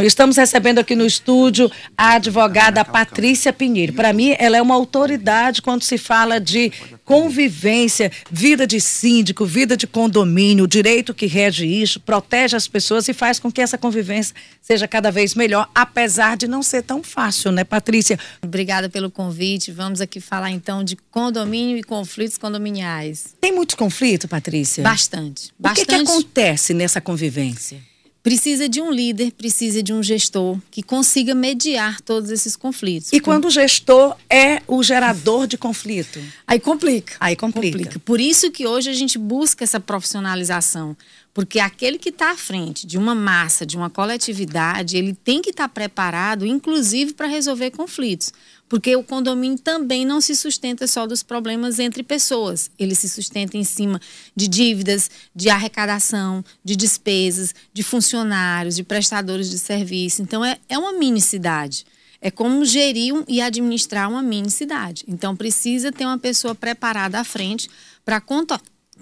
Estamos recebendo aqui no estúdio a advogada Patrícia Pinheiro. Para mim, ela é uma autoridade quando se fala de convivência, vida de síndico, vida de condomínio, o direito que rege isso, protege as pessoas e faz com que essa convivência seja cada vez melhor, apesar de não ser tão fácil, né, Patrícia? Obrigada pelo convite. Vamos aqui falar então de condomínio e conflitos condominiais. Tem muitos conflitos, Patrícia? Bastante. Bastante. O que, que acontece nessa convivência? Precisa de um líder, precisa de um gestor que consiga mediar todos esses conflitos. E quando o gestor é o gerador de conflito? Aí complica. Aí complica. complica. Por isso que hoje a gente busca essa profissionalização. Porque aquele que está à frente de uma massa, de uma coletividade, ele tem que estar tá preparado, inclusive, para resolver conflitos. Porque o condomínio também não se sustenta só dos problemas entre pessoas. Ele se sustenta em cima de dívidas, de arrecadação, de despesas, de funcionários, de prestadores de serviço. Então, é, é uma mini cidade. É como gerir e administrar uma mini cidade. Então, precisa ter uma pessoa preparada à frente para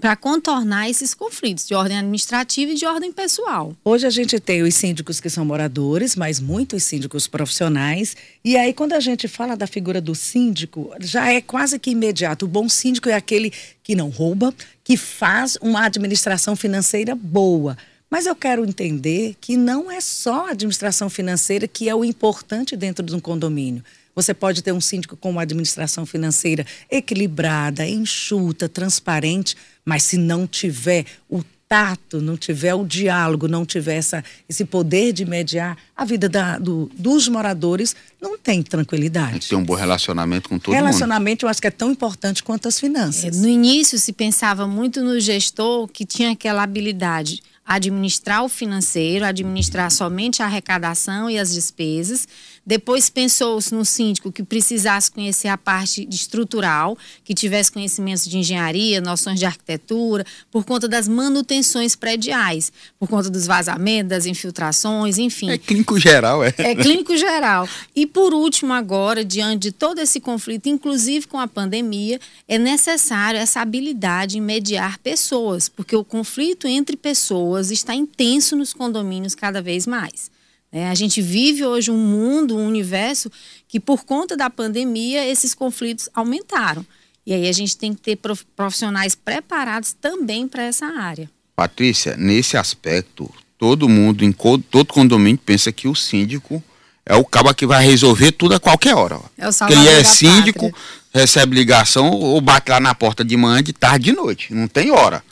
para contornar esses conflitos de ordem administrativa e de ordem pessoal. Hoje a gente tem os síndicos que são moradores, mas muitos síndicos profissionais. E aí, quando a gente fala da figura do síndico, já é quase que imediato. O bom síndico é aquele que não rouba, que faz uma administração financeira boa. Mas eu quero entender que não é só a administração financeira que é o importante dentro de um condomínio. Você pode ter um síndico com uma administração financeira equilibrada, enxuta, transparente, mas se não tiver o tato, não tiver o diálogo, não tiver essa, esse poder de mediar, a vida da, do, dos moradores não tem tranquilidade. Tem que ter um bom relacionamento com todo relacionamento, mundo. Relacionamento eu acho que é tão importante quanto as finanças. É, no início se pensava muito no gestor que tinha aquela habilidade administrar o financeiro, administrar somente a arrecadação e as despesas. Depois pensou-se no síndico que precisasse conhecer a parte estrutural, que tivesse conhecimentos de engenharia, noções de arquitetura, por conta das manutenções prediais, por conta dos vazamentos, das infiltrações, enfim. É clínico geral, é. É clínico geral. E por último, agora, diante de todo esse conflito, inclusive com a pandemia, é necessário essa habilidade em mediar pessoas, porque o conflito entre pessoas está intenso nos condomínios cada vez mais. É, a gente vive hoje um mundo, um universo que, por conta da pandemia, esses conflitos aumentaram. E aí a gente tem que ter profissionais preparados também para essa área. Patrícia, nesse aspecto, todo mundo, em todo condomínio, pensa que o síndico é o cabo que vai resolver tudo a qualquer hora. É o Ele é síndico, pátria. recebe ligação ou bate lá na porta de manhã, de tarde, de noite. Não tem hora.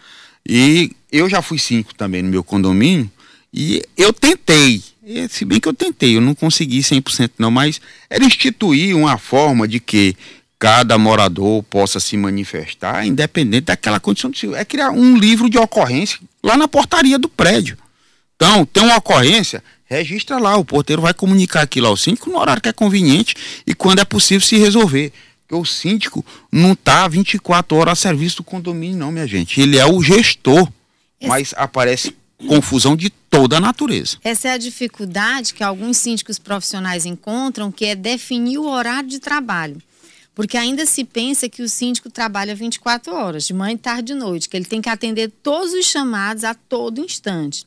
E eu já fui cinco também no meu condomínio e eu tentei, se bem que eu tentei, eu não consegui 100% não, mas era instituir uma forma de que cada morador possa se manifestar, independente daquela condição de É criar um livro de ocorrência lá na portaria do prédio. Então, tem uma ocorrência, registra lá, o porteiro vai comunicar aquilo ao síndico no horário que é conveniente e quando é possível se resolver. Porque o síndico não está 24 horas a serviço do condomínio, não, minha gente. Ele é o gestor. Mas aparece confusão de toda a natureza. Essa é a dificuldade que alguns síndicos profissionais encontram, que é definir o horário de trabalho. Porque ainda se pensa que o síndico trabalha 24 horas, de manhã, tarde e noite, que ele tem que atender todos os chamados a todo instante.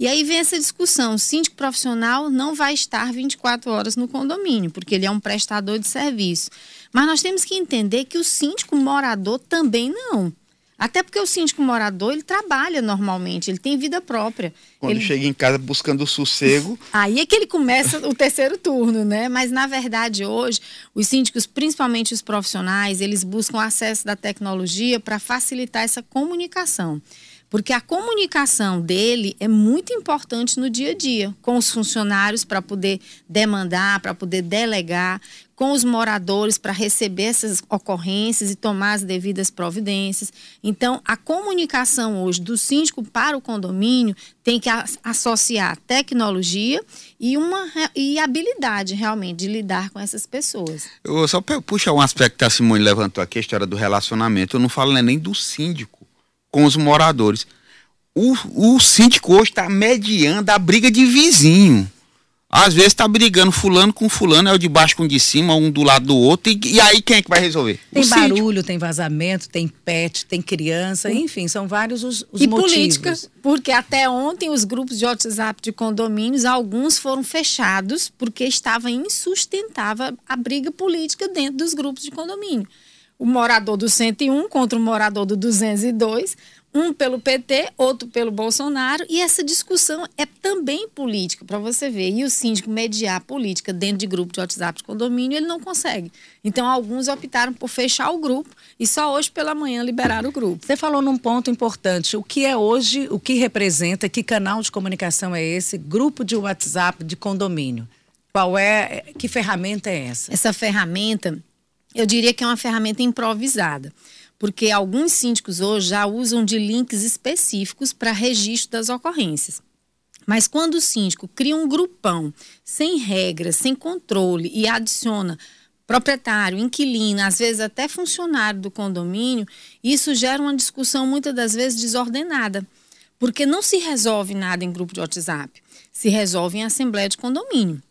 E aí vem essa discussão: o síndico profissional não vai estar 24 horas no condomínio, porque ele é um prestador de serviço. Mas nós temos que entender que o síndico morador também não. Até porque o síndico morador, ele trabalha normalmente, ele tem vida própria. Quando ele... chega em casa buscando sossego. Aí é que ele começa o terceiro turno, né? Mas, na verdade, hoje, os síndicos, principalmente os profissionais, eles buscam acesso da tecnologia para facilitar essa comunicação. Porque a comunicação dele é muito importante no dia a dia, com os funcionários para poder demandar, para poder delegar, com os moradores para receber essas ocorrências e tomar as devidas providências. Então, a comunicação hoje do síndico para o condomínio tem que associar tecnologia e uma e habilidade realmente de lidar com essas pessoas. Eu só puxar um aspecto que a Simone levantou aqui, a história do relacionamento. Eu não falo nem do síndico com os moradores. O, o síndico hoje está mediando a briga de vizinho. Às vezes tá brigando fulano com fulano, é o de baixo com o de cima, um do lado do outro, e, e aí quem é que vai resolver? Tem o barulho, sítio. tem vazamento, tem pet, tem criança, enfim, são vários os, os e motivos. política, porque até ontem os grupos de WhatsApp de condomínios, alguns foram fechados porque estava insustentável a briga política dentro dos grupos de condomínio. O morador do 101 contra o morador do 202, um pelo PT, outro pelo Bolsonaro, e essa discussão é também política, para você ver. E o síndico mediar política dentro de grupo de WhatsApp de condomínio, ele não consegue. Então, alguns optaram por fechar o grupo e só hoje pela manhã liberaram o grupo. Você falou num ponto importante. O que é hoje, o que representa, que canal de comunicação é esse? Grupo de WhatsApp de condomínio. Qual é, que ferramenta é essa? Essa ferramenta, eu diria que é uma ferramenta improvisada porque alguns síndicos hoje já usam de links específicos para registro das ocorrências. Mas quando o síndico cria um grupão sem regras, sem controle e adiciona proprietário, inquilino, às vezes até funcionário do condomínio, isso gera uma discussão muitas das vezes desordenada, porque não se resolve nada em grupo de WhatsApp, se resolve em assembleia de condomínio.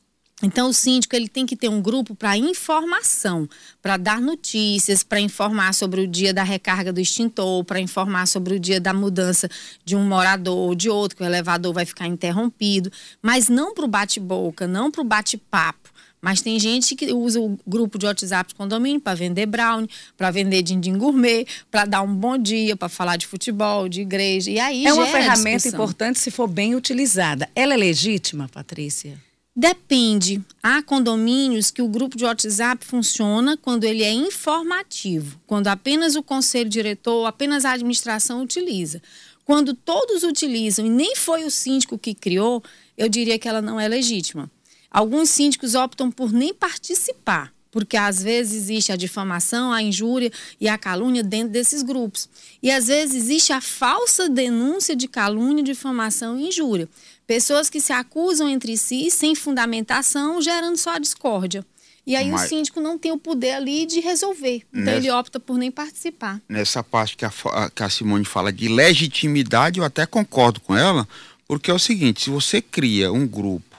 Então, o síndico ele tem que ter um grupo para informação, para dar notícias, para informar sobre o dia da recarga do extintor, para informar sobre o dia da mudança de um morador ou de outro, que o elevador vai ficar interrompido, mas não para o bate-boca, não para o bate-papo. Mas tem gente que usa o grupo de WhatsApp de condomínio para vender brownie, para vender din-din gourmet, para dar um bom dia, para falar de futebol, de igreja. E aí É uma ferramenta importante se for bem utilizada. Ela é legítima, Patrícia? Depende. Há condomínios que o grupo de WhatsApp funciona quando ele é informativo, quando apenas o conselho diretor, apenas a administração utiliza. Quando todos utilizam e nem foi o síndico que criou, eu diria que ela não é legítima. Alguns síndicos optam por nem participar, porque às vezes existe a difamação, a injúria e a calúnia dentro desses grupos. E às vezes existe a falsa denúncia de calúnia, difamação e injúria. Pessoas que se acusam entre si sem fundamentação, gerando só a discórdia. E aí Mas, o síndico não tem o poder ali de resolver. Então nessa, ele opta por nem participar. Nessa parte que a, que a Simone fala de legitimidade, eu até concordo com ela, porque é o seguinte, se você cria um grupo,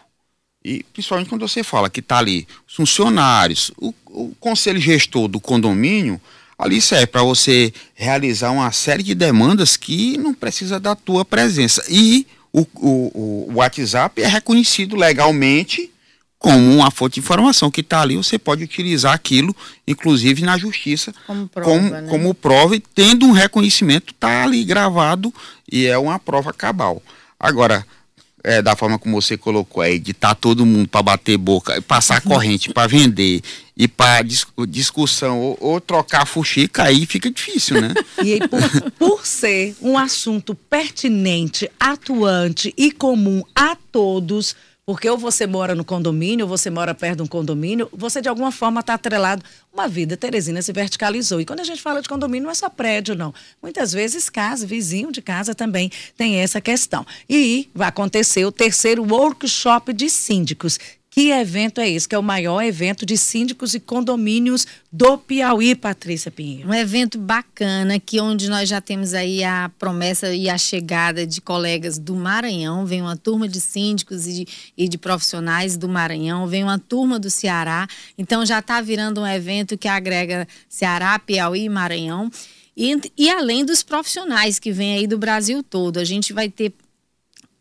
e principalmente quando você fala que está ali os funcionários, o, o conselho gestor do condomínio, ali serve para você realizar uma série de demandas que não precisa da tua presença. E o, o, o WhatsApp é reconhecido legalmente como uma fonte de informação que está ali, você pode utilizar aquilo, inclusive na justiça, como prova, como, né? como prova e tendo um reconhecimento, está ali gravado e é uma prova cabal. Agora, é, da forma como você colocou aí, de estar tá todo mundo para bater boca, passar corrente para vender e para dis discussão ou, ou, trocar fuxica, aí fica difícil, né? E aí, por, por ser um assunto pertinente, atuante e comum a todos, porque ou você mora no condomínio, ou você mora perto de um condomínio, você de alguma forma está atrelado. Uma vida, Teresina se verticalizou. E quando a gente fala de condomínio, não é só prédio, não. Muitas vezes casa, vizinho de casa também tem essa questão. E vai acontecer o terceiro workshop de síndicos, que evento é esse? Que é o maior evento de síndicos e condomínios do Piauí, Patrícia Pinheiro. Um evento bacana, que onde nós já temos aí a promessa e a chegada de colegas do Maranhão. Vem uma turma de síndicos e de, e de profissionais do Maranhão, vem uma turma do Ceará. Então já está virando um evento que agrega Ceará, Piauí e Maranhão. E, e além dos profissionais que vêm aí do Brasil todo, a gente vai ter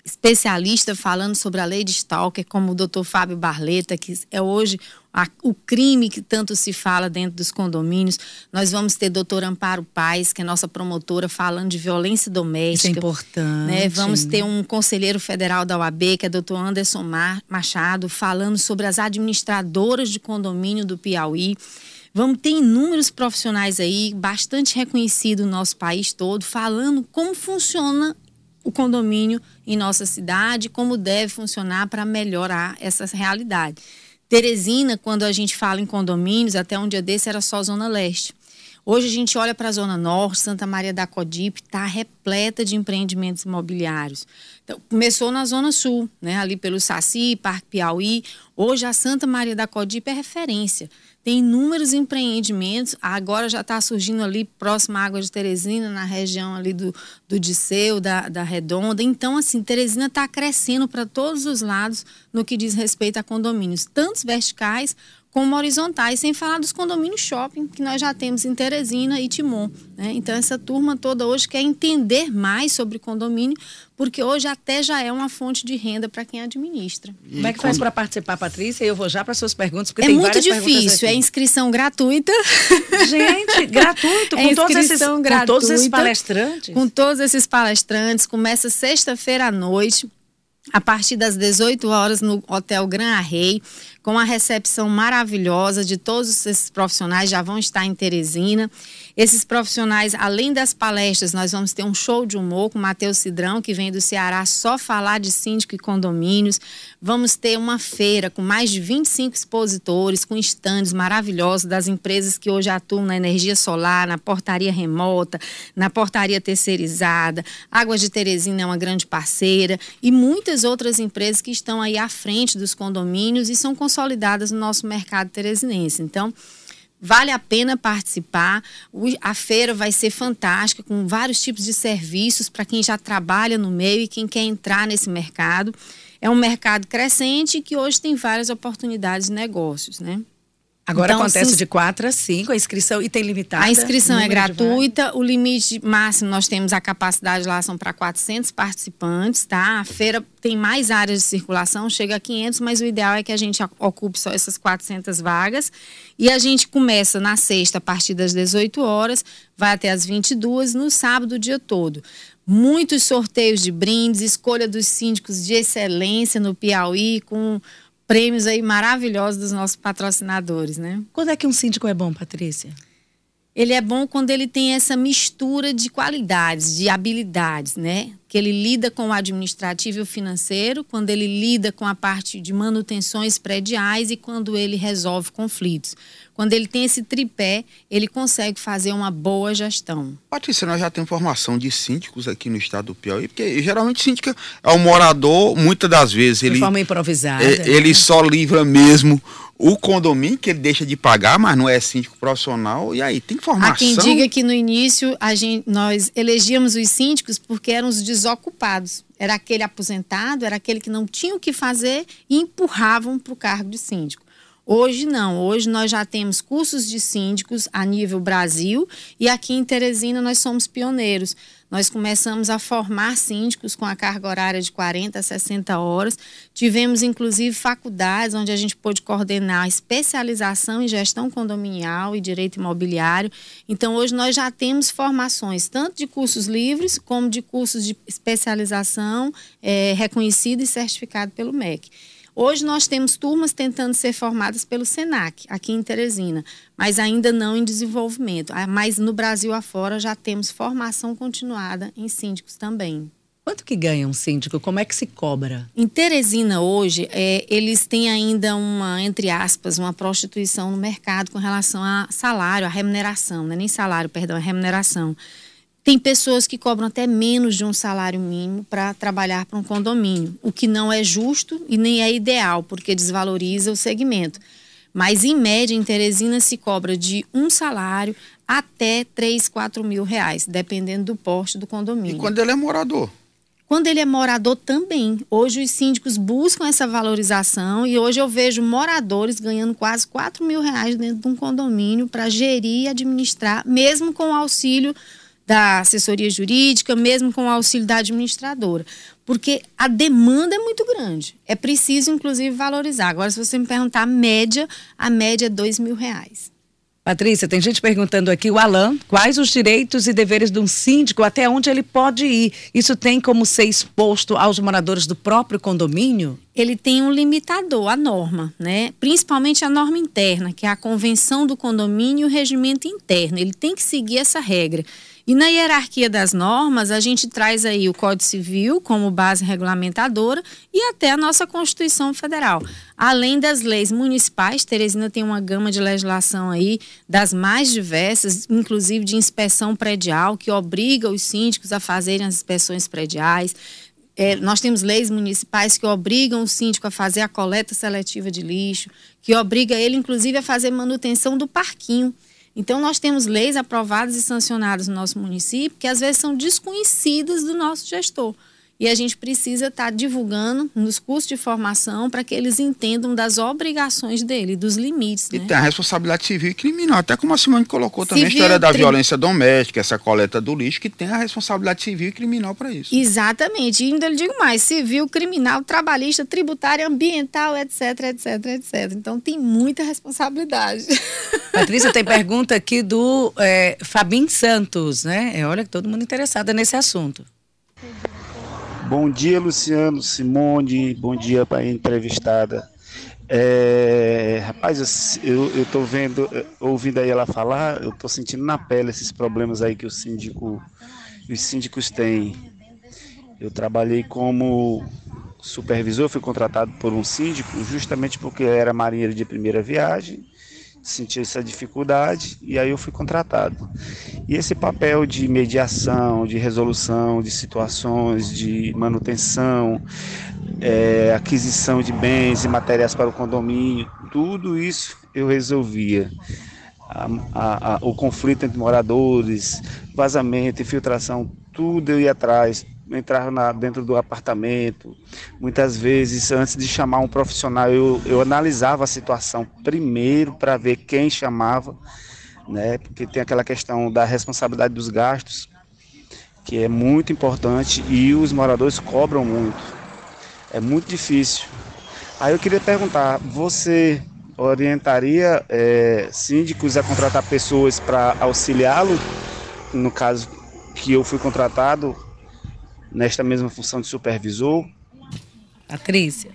especialista falando sobre a lei de Stalker, como o doutor Fábio Barleta, que é hoje a, o crime que tanto se fala dentro dos condomínios. Nós vamos ter doutor Amparo Paz, que é nossa promotora, falando de violência doméstica. Isso é importante. Né? Vamos ter um conselheiro federal da UAB, que é doutor Anderson Machado, falando sobre as administradoras de condomínio do Piauí. Vamos ter inúmeros profissionais aí, bastante reconhecidos no nosso país todo, falando como funciona o condomínio em nossa cidade, como deve funcionar para melhorar essa realidade. Teresina, quando a gente fala em condomínios, até um dia desse era só Zona Leste. Hoje a gente olha para a Zona Norte, Santa Maria da Codipe, está repleta de empreendimentos imobiliários. Então, começou na Zona Sul, né, ali pelo Saci, Parque Piauí. Hoje a Santa Maria da Codipe é referência. Tem inúmeros empreendimentos, agora já está surgindo ali próximo à Água de Teresina, na região ali do, do Disseu, da, da Redonda. Então, assim, Teresina está crescendo para todos os lados no que diz respeito a condomínios, tantos verticais como horizontais, sem falar dos condomínios shopping que nós já temos em Teresina e Timon. Né? Então, essa turma toda hoje quer entender mais sobre condomínio, porque hoje até já é uma fonte de renda para quem administra. E Como é que faz para participar, Patrícia? Eu vou já para suas perguntas, porque é muito difícil, é inscrição gratuita. Gente, gratuito, com, é todos esses, gratuita, com todos esses palestrantes. Com todos esses palestrantes, começa sexta-feira à noite a partir das 18 horas no Hotel Gran Arrei com a recepção maravilhosa de todos esses profissionais, já vão estar em Teresina. Esses profissionais, além das palestras, nós vamos ter um show de humor com Matheus Cidrão, que vem do Ceará só falar de síndico e condomínios. Vamos ter uma feira com mais de 25 expositores, com estandes maravilhosos das empresas que hoje atuam na energia solar, na portaria remota, na portaria terceirizada. Águas de Teresina é uma grande parceira e muitas outras empresas que estão aí à frente dos condomínios e são consolidadas no nosso mercado teresinense. Então, vale a pena participar. A feira vai ser fantástica, com vários tipos de serviços para quem já trabalha no meio e quem quer entrar nesse mercado. É um mercado crescente que hoje tem várias oportunidades de negócios, né? Agora então, acontece de 4 a 5, a inscrição e tem limitada? A inscrição é gratuita, o limite máximo nós temos a capacidade lá são para 400 participantes, tá? A feira tem mais áreas de circulação, chega a 500, mas o ideal é que a gente ocupe só essas 400 vagas. E a gente começa na sexta a partir das 18 horas, vai até as 22, no sábado o dia todo muitos sorteios de brindes, escolha dos síndicos de excelência no Piauí, com prêmios aí maravilhosos dos nossos patrocinadores, né? Quando é que um síndico é bom, Patrícia? Ele é bom quando ele tem essa mistura de qualidades, de habilidades, né? Que ele lida com o administrativo e o financeiro, quando ele lida com a parte de manutenções prediais e quando ele resolve conflitos. Quando ele tem esse tripé, ele consegue fazer uma boa gestão. Patrícia, nós já temos formação de síndicos aqui no estado do Piauí, porque geralmente síndico é o morador, muitas das vezes ele. De forma improvisada. É, né? Ele só livra mesmo o condomínio que ele deixa de pagar, mas não é síndico profissional. E aí, tem formação? Há quem diga que no início a gente, nós elegíamos os síndicos porque eram os desocupados. Era aquele aposentado, era aquele que não tinha o que fazer e empurravam para o cargo de síndico. Hoje não, hoje nós já temos cursos de síndicos a nível Brasil e aqui em Teresina nós somos pioneiros. Nós começamos a formar síndicos com a carga horária de 40 a 60 horas. Tivemos inclusive faculdades onde a gente pôde coordenar especialização em gestão condominial e direito imobiliário. Então hoje nós já temos formações tanto de cursos livres como de cursos de especialização é, reconhecido e certificado pelo MEC. Hoje nós temos turmas tentando ser formadas pelo SENAC, aqui em Teresina, mas ainda não em desenvolvimento. Ah, mas no Brasil afora já temos formação continuada em síndicos também. Quanto que ganha um síndico? Como é que se cobra? Em Teresina hoje, é, eles têm ainda uma, entre aspas, uma prostituição no mercado com relação a salário, a remuneração, não é nem salário, perdão, a remuneração. Tem pessoas que cobram até menos de um salário mínimo para trabalhar para um condomínio, o que não é justo e nem é ideal, porque desvaloriza o segmento. Mas, em média, em Teresina se cobra de um salário até 3, 4 mil reais, dependendo do porte do condomínio. E quando ele é morador? Quando ele é morador também. Hoje os síndicos buscam essa valorização e hoje eu vejo moradores ganhando quase 4 mil reais dentro de um condomínio para gerir e administrar, mesmo com o auxílio da assessoria jurídica, mesmo com o auxílio da administradora. Porque a demanda é muito grande. É preciso, inclusive, valorizar. Agora, se você me perguntar a média, a média é dois mil reais. Patrícia, tem gente perguntando aqui, o Alain, quais os direitos e deveres de um síndico, até onde ele pode ir? Isso tem como ser exposto aos moradores do próprio condomínio? Ele tem um limitador, a norma, né? Principalmente a norma interna, que é a convenção do condomínio e o regimento interno. Ele tem que seguir essa regra. E na hierarquia das normas, a gente traz aí o Código Civil como base regulamentadora e até a nossa Constituição Federal. Além das leis municipais, Teresina tem uma gama de legislação aí das mais diversas, inclusive de inspeção predial, que obriga os síndicos a fazerem as inspeções prediais. É, nós temos leis municipais que obrigam o síndico a fazer a coleta seletiva de lixo, que obriga ele, inclusive, a fazer manutenção do parquinho. Então, nós temos leis aprovadas e sancionadas no nosso município que às vezes são desconhecidas do nosso gestor. E a gente precisa estar tá divulgando nos cursos de formação para que eles entendam das obrigações dele, dos limites. E né? tem a responsabilidade civil e criminal, até como a Simone colocou também civil, a história da tri... violência doméstica, essa coleta do lixo, que tem a responsabilidade civil e criminal para isso. Exatamente. E ainda lhe digo mais: civil, criminal, trabalhista, tributária, ambiental, etc, etc, etc. Então tem muita responsabilidade. Patrícia, tem pergunta aqui do é, Fabim Santos, né? É, olha que todo mundo interessado nesse assunto. Bom dia, Luciano, Simone, bom dia para a entrevistada. É, rapaz, eu, tô vendo, ouvindo aí ela falar, eu tô sentindo na pele esses problemas aí que o síndico, os síndicos têm. Eu trabalhei como supervisor, fui contratado por um síndico justamente porque era marinheiro de primeira viagem senti essa dificuldade e aí eu fui contratado. E esse papel de mediação, de resolução de situações, de manutenção, é, aquisição de bens e matérias para o condomínio, tudo isso eu resolvia. A, a, a, o conflito entre moradores, vazamento, infiltração, tudo eu ia atrás, entrava na, dentro do apartamento. Muitas vezes, antes de chamar um profissional, eu, eu analisava a situação primeiro para ver quem chamava, né? Porque tem aquela questão da responsabilidade dos gastos, que é muito importante e os moradores cobram muito. É muito difícil. Aí eu queria perguntar, você orientaria é, síndicos a contratar pessoas para auxiliá-lo? No caso que eu fui contratado, nesta mesma função de supervisor? Patrícia.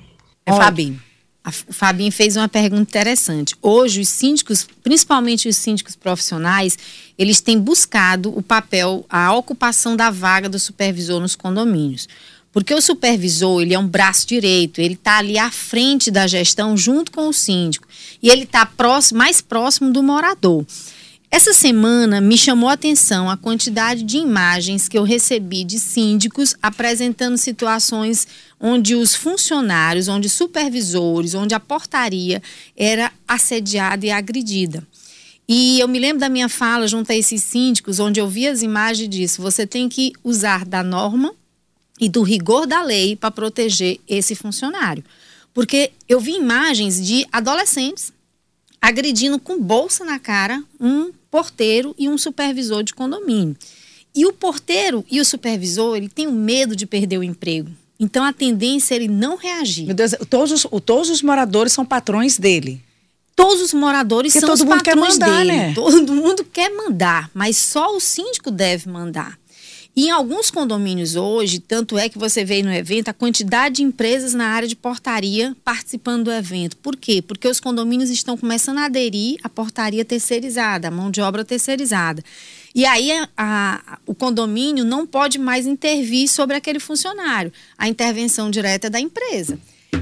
É Olha, Fabinho. A Fabinho fez uma pergunta interessante. Hoje, os síndicos, principalmente os síndicos profissionais, eles têm buscado o papel, a ocupação da vaga do supervisor nos condomínios. Porque o supervisor, ele é um braço direito, ele está ali à frente da gestão junto com o síndico. E ele está mais próximo do morador. Essa semana me chamou a atenção a quantidade de imagens que eu recebi de síndicos apresentando situações onde os funcionários, onde supervisores, onde a portaria era assediada e agredida. E eu me lembro da minha fala junto a esses síndicos, onde eu vi as imagens disso. Você tem que usar da norma e do rigor da lei para proteger esse funcionário. Porque eu vi imagens de adolescentes agredindo com bolsa na cara um porteiro e um supervisor de condomínio. E o porteiro e o supervisor, ele tem o medo de perder o emprego. Então a tendência é ele não reagir. Meu Deus, todos os, todos os moradores são patrões dele. Todos os moradores Porque são todo os mundo patrões quer mandar, dele. Né? Todo mundo quer mandar, mas só o síndico deve mandar. E em alguns condomínios hoje, tanto é que você vê no evento a quantidade de empresas na área de portaria participando do evento. Por quê? Porque os condomínios estão começando a aderir à portaria terceirizada, à mão de obra terceirizada. E aí a, a, o condomínio não pode mais intervir sobre aquele funcionário. A intervenção direta é da empresa.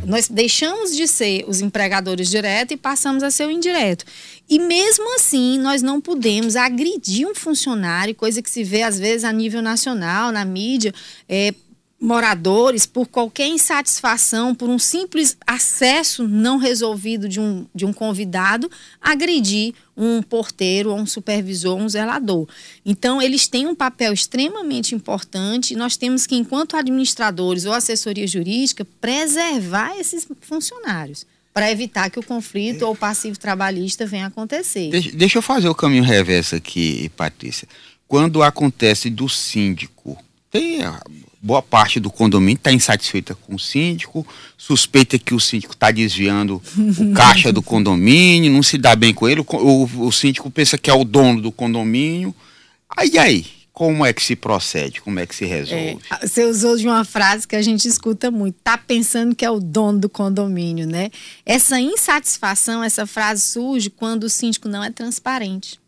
Nós deixamos de ser os empregadores diretos e passamos a ser o indireto. E mesmo assim, nós não podemos agredir um funcionário, coisa que se vê às vezes a nível nacional, na mídia, é, moradores, por qualquer insatisfação, por um simples acesso não resolvido de um, de um convidado, agredir um porteiro, um supervisor, um zelador. Então, eles têm um papel extremamente importante nós temos que, enquanto administradores ou assessoria jurídica, preservar esses funcionários para evitar que o conflito ou o passivo trabalhista venha acontecer. Deixa, deixa eu fazer o caminho reverso aqui, Patrícia. Quando acontece do síndico, tem boa parte do condomínio está insatisfeita com o síndico, suspeita que o síndico está desviando o caixa do condomínio, não se dá bem com ele, o, o, o, síndico pensa que é o dono do condomínio. Aí aí, como é que se procede? Como é que se resolve? É, você usou de uma frase que a gente escuta muito, tá pensando que é o dono do condomínio, né? Essa insatisfação, essa frase surge quando o síndico não é transparente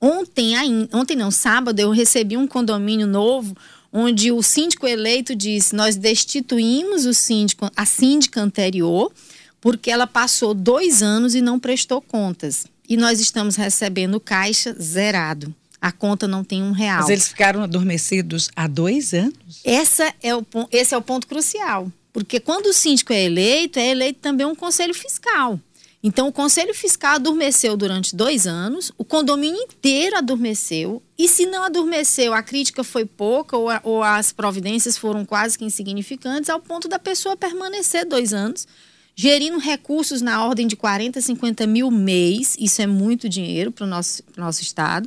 Ontem, ontem não, sábado, eu recebi um condomínio novo onde o síndico eleito disse: nós destituímos o síndico, a síndica anterior, porque ela passou dois anos e não prestou contas. E nós estamos recebendo caixa zerado. A conta não tem um real. Mas eles ficaram adormecidos há dois anos? Essa é o, esse é o ponto crucial. Porque quando o síndico é eleito, é eleito também um conselho fiscal. Então, o Conselho Fiscal adormeceu durante dois anos, o condomínio inteiro adormeceu, e se não adormeceu, a crítica foi pouca ou, a, ou as providências foram quase que insignificantes, ao ponto da pessoa permanecer dois anos, gerindo recursos na ordem de 40, 50 mil mês, isso é muito dinheiro para o nosso, nosso Estado,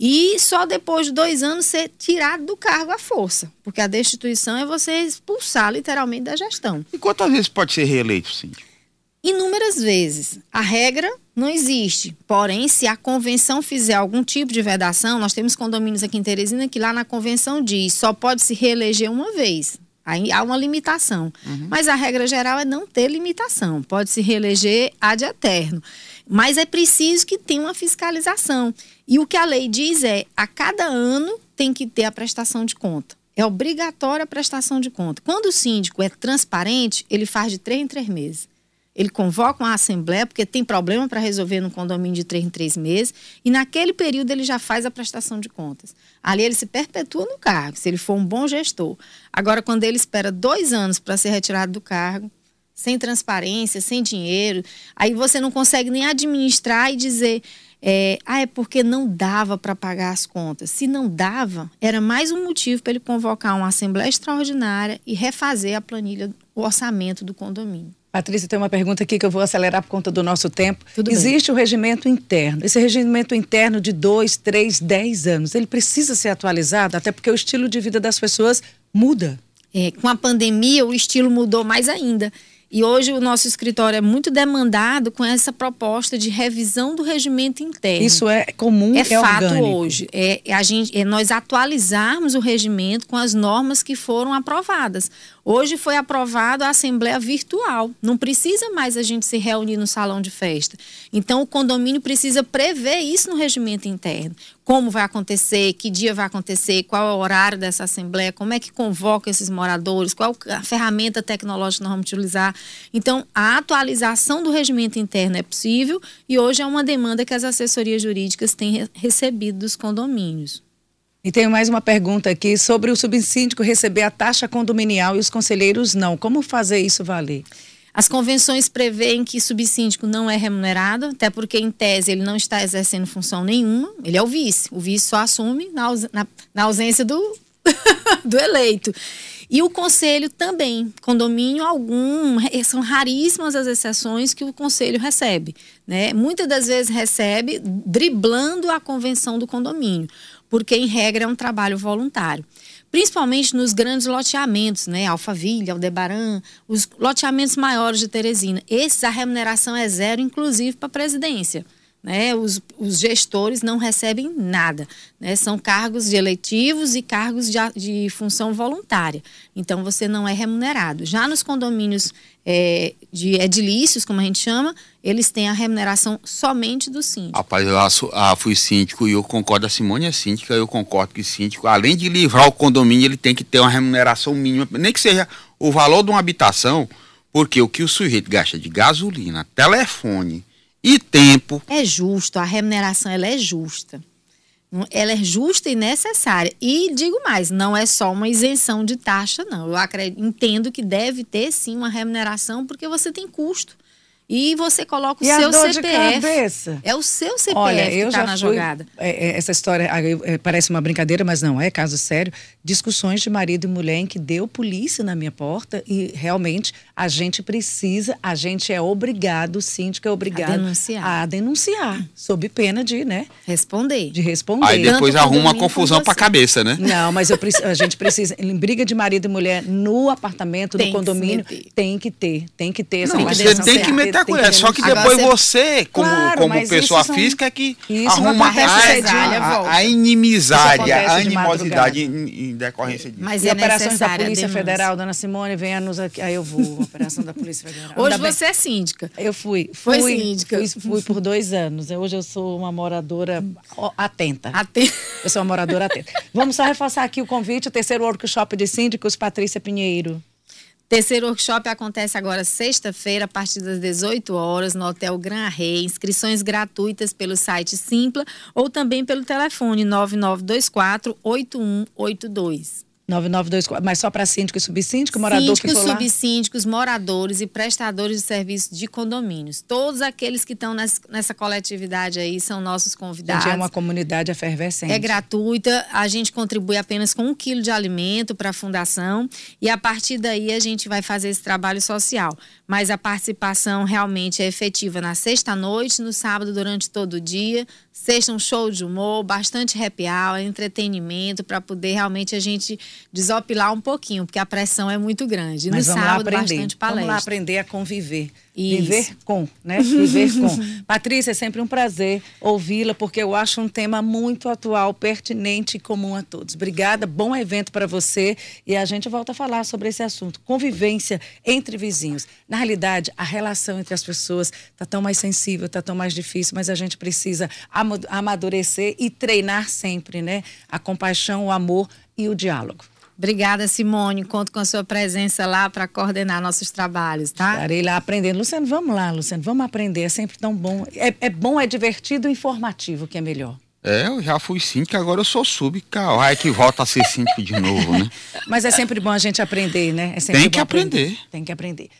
e só depois de dois anos ser tirado do cargo à força, porque a destituição é você expulsar literalmente da gestão. E quantas vezes pode ser reeleito, síndico? Inúmeras vezes. A regra não existe. Porém, se a convenção fizer algum tipo de vedação, nós temos condomínios aqui em Teresina que lá na convenção diz só pode se reeleger uma vez. Aí há uma limitação. Uhum. Mas a regra geral é não ter limitação. Pode se reeleger ad eterno. Mas é preciso que tenha uma fiscalização. E o que a lei diz é: a cada ano tem que ter a prestação de conta. É obrigatória a prestação de conta. Quando o síndico é transparente, ele faz de três em três meses. Ele convoca uma assembleia porque tem problema para resolver no condomínio de três em três meses e naquele período ele já faz a prestação de contas. Ali ele se perpetua no cargo, se ele for um bom gestor. Agora, quando ele espera dois anos para ser retirado do cargo, sem transparência, sem dinheiro, aí você não consegue nem administrar e dizer é, ah, é porque não dava para pagar as contas. Se não dava, era mais um motivo para ele convocar uma assembleia extraordinária e refazer a planilha, o orçamento do condomínio. Patrícia, tem uma pergunta aqui que eu vou acelerar por conta do nosso tempo. Tudo Existe bem. o regimento interno. Esse regimento interno de dois, três, dez anos, ele precisa ser atualizado, até porque o estilo de vida das pessoas muda. É, com a pandemia, o estilo mudou mais ainda. E hoje o nosso escritório é muito demandado com essa proposta de revisão do regimento interno. Isso é comum, é, é fato orgânico. hoje. É, é, a gente, é nós atualizarmos o regimento com as normas que foram aprovadas. Hoje foi aprovado a assembleia virtual. Não precisa mais a gente se reunir no salão de festa. Então o condomínio precisa prever isso no regimento interno. Como vai acontecer, que dia vai acontecer, qual é o horário dessa assembleia, como é que convoca esses moradores, qual a ferramenta tecnológica que nós vamos utilizar. Então, a atualização do regimento interno é possível e hoje é uma demanda que as assessorias jurídicas têm recebido dos condomínios. E tenho mais uma pergunta aqui sobre o subsíndico receber a taxa condominial e os conselheiros não. Como fazer isso valer? As convenções prevêem que subsíndico não é remunerado, até porque, em tese, ele não está exercendo função nenhuma. Ele é o vice. O vice só assume na, na, na ausência do, do eleito. E o conselho também, condomínio algum, são raríssimas as exceções que o conselho recebe. Né? Muitas das vezes recebe driblando a convenção do condomínio, porque em regra é um trabalho voluntário. Principalmente nos grandes loteamentos, né? Alphaville, Aldebaran, os loteamentos maiores de Teresina. Esses a remuneração é zero, inclusive para a presidência né, os, os, gestores não recebem nada. Né, são cargos de eletivos e cargos de, de, função voluntária. Então, você não é remunerado. Já nos condomínios é, de edilícios, como a gente chama, eles têm a remuneração somente do síndico. Rapaz, eu ah, fui síndico e eu concordo, a Simone é síndica, eu concordo que o síndico, além de livrar o condomínio, ele tem que ter uma remuneração mínima, nem que seja o valor de uma habitação, porque o que o sujeito gasta de gasolina, telefone, e tempo. É justo, a remuneração ela é justa. Ela é justa e necessária. E digo mais, não é só uma isenção de taxa, não. Eu acredito, entendo que deve ter sim uma remuneração, porque você tem custo. E você coloca o e seu a dor CPF. De cabeça? É o seu CPF Olha, eu que está na fui, jogada. É, é, essa história é, parece uma brincadeira, mas não, é caso sério. Discussões de marido e mulher em que deu polícia na minha porta e realmente a gente precisa, a gente é obrigado, o síndico é obrigado a denunciar, a denunciar sob pena de, né? Responder. De responder. Aí depois arruma uma confusão para a cabeça, né? Não, mas eu, a gente precisa, em briga de marido e mulher no apartamento, tem no condomínio, tem que ter, tem que ter essa Não, você tem que meter colher. Só que depois você, você, como, claro, como pessoa física, é que arruma a, a, a, inimizade, a animosidade em, em, decorrência disso. Mas e é operações da Polícia Federal, dona Simone, venha nos aqui. Aí eu vou, operação da Polícia Federal. Hoje você é síndica. Eu fui. Fui Foi síndica. Fui, fui, por dois anos. Hoje eu sou uma moradora atenta. Atenta. Eu sou uma moradora atenta. Vamos só reforçar aqui o convite, o terceiro workshop de síndicos, Patrícia Pinheiro. Terceiro workshop acontece agora sexta-feira, a partir das 18 horas, no Hotel Gran Rei. Inscrições gratuitas pelo site Simpla ou também pelo telefone 9924 8182. 9924, mas só para síndico e subsíndico, morador Síndicos, que for lá? subsíndicos, moradores e prestadores de serviços de condomínios. Todos aqueles que estão nessa, nessa coletividade aí são nossos convidados. Gente, é uma comunidade efervescente. É gratuita, a gente contribui apenas com um quilo de alimento para a fundação e a partir daí a gente vai fazer esse trabalho social. Mas a participação realmente é efetiva na sexta-noite, no sábado durante todo o dia, sexta um show de humor, bastante happy hour, entretenimento, para poder realmente a gente desopilar um pouquinho, porque a pressão é muito grande. Mas no vamos sábado, lá aprender. bastante palestra. Vamos lá aprender a conviver. Isso. Viver com, né? Viver com. Patrícia, é sempre um prazer ouvi-la, porque eu acho um tema muito atual, pertinente e comum a todos. Obrigada, bom evento para você e a gente volta a falar sobre esse assunto. Convivência entre vizinhos. Na realidade, a relação entre as pessoas está tão mais sensível, está tão mais difícil, mas a gente precisa amadurecer e treinar sempre, né? A compaixão, o amor e o diálogo. Obrigada, Simone. Conto com a sua presença lá para coordenar nossos trabalhos, tá? Estarei lá aprendendo. Luciano, vamos lá, Luciano, vamos aprender. É sempre tão bom. É, é bom, é divertido e informativo, que é melhor. É, eu já fui síndico, agora eu sou sub, vai que volta a ser síndico de novo, né? Mas é sempre bom a gente aprender, né? É Tem que aprender. aprender. Tem que aprender.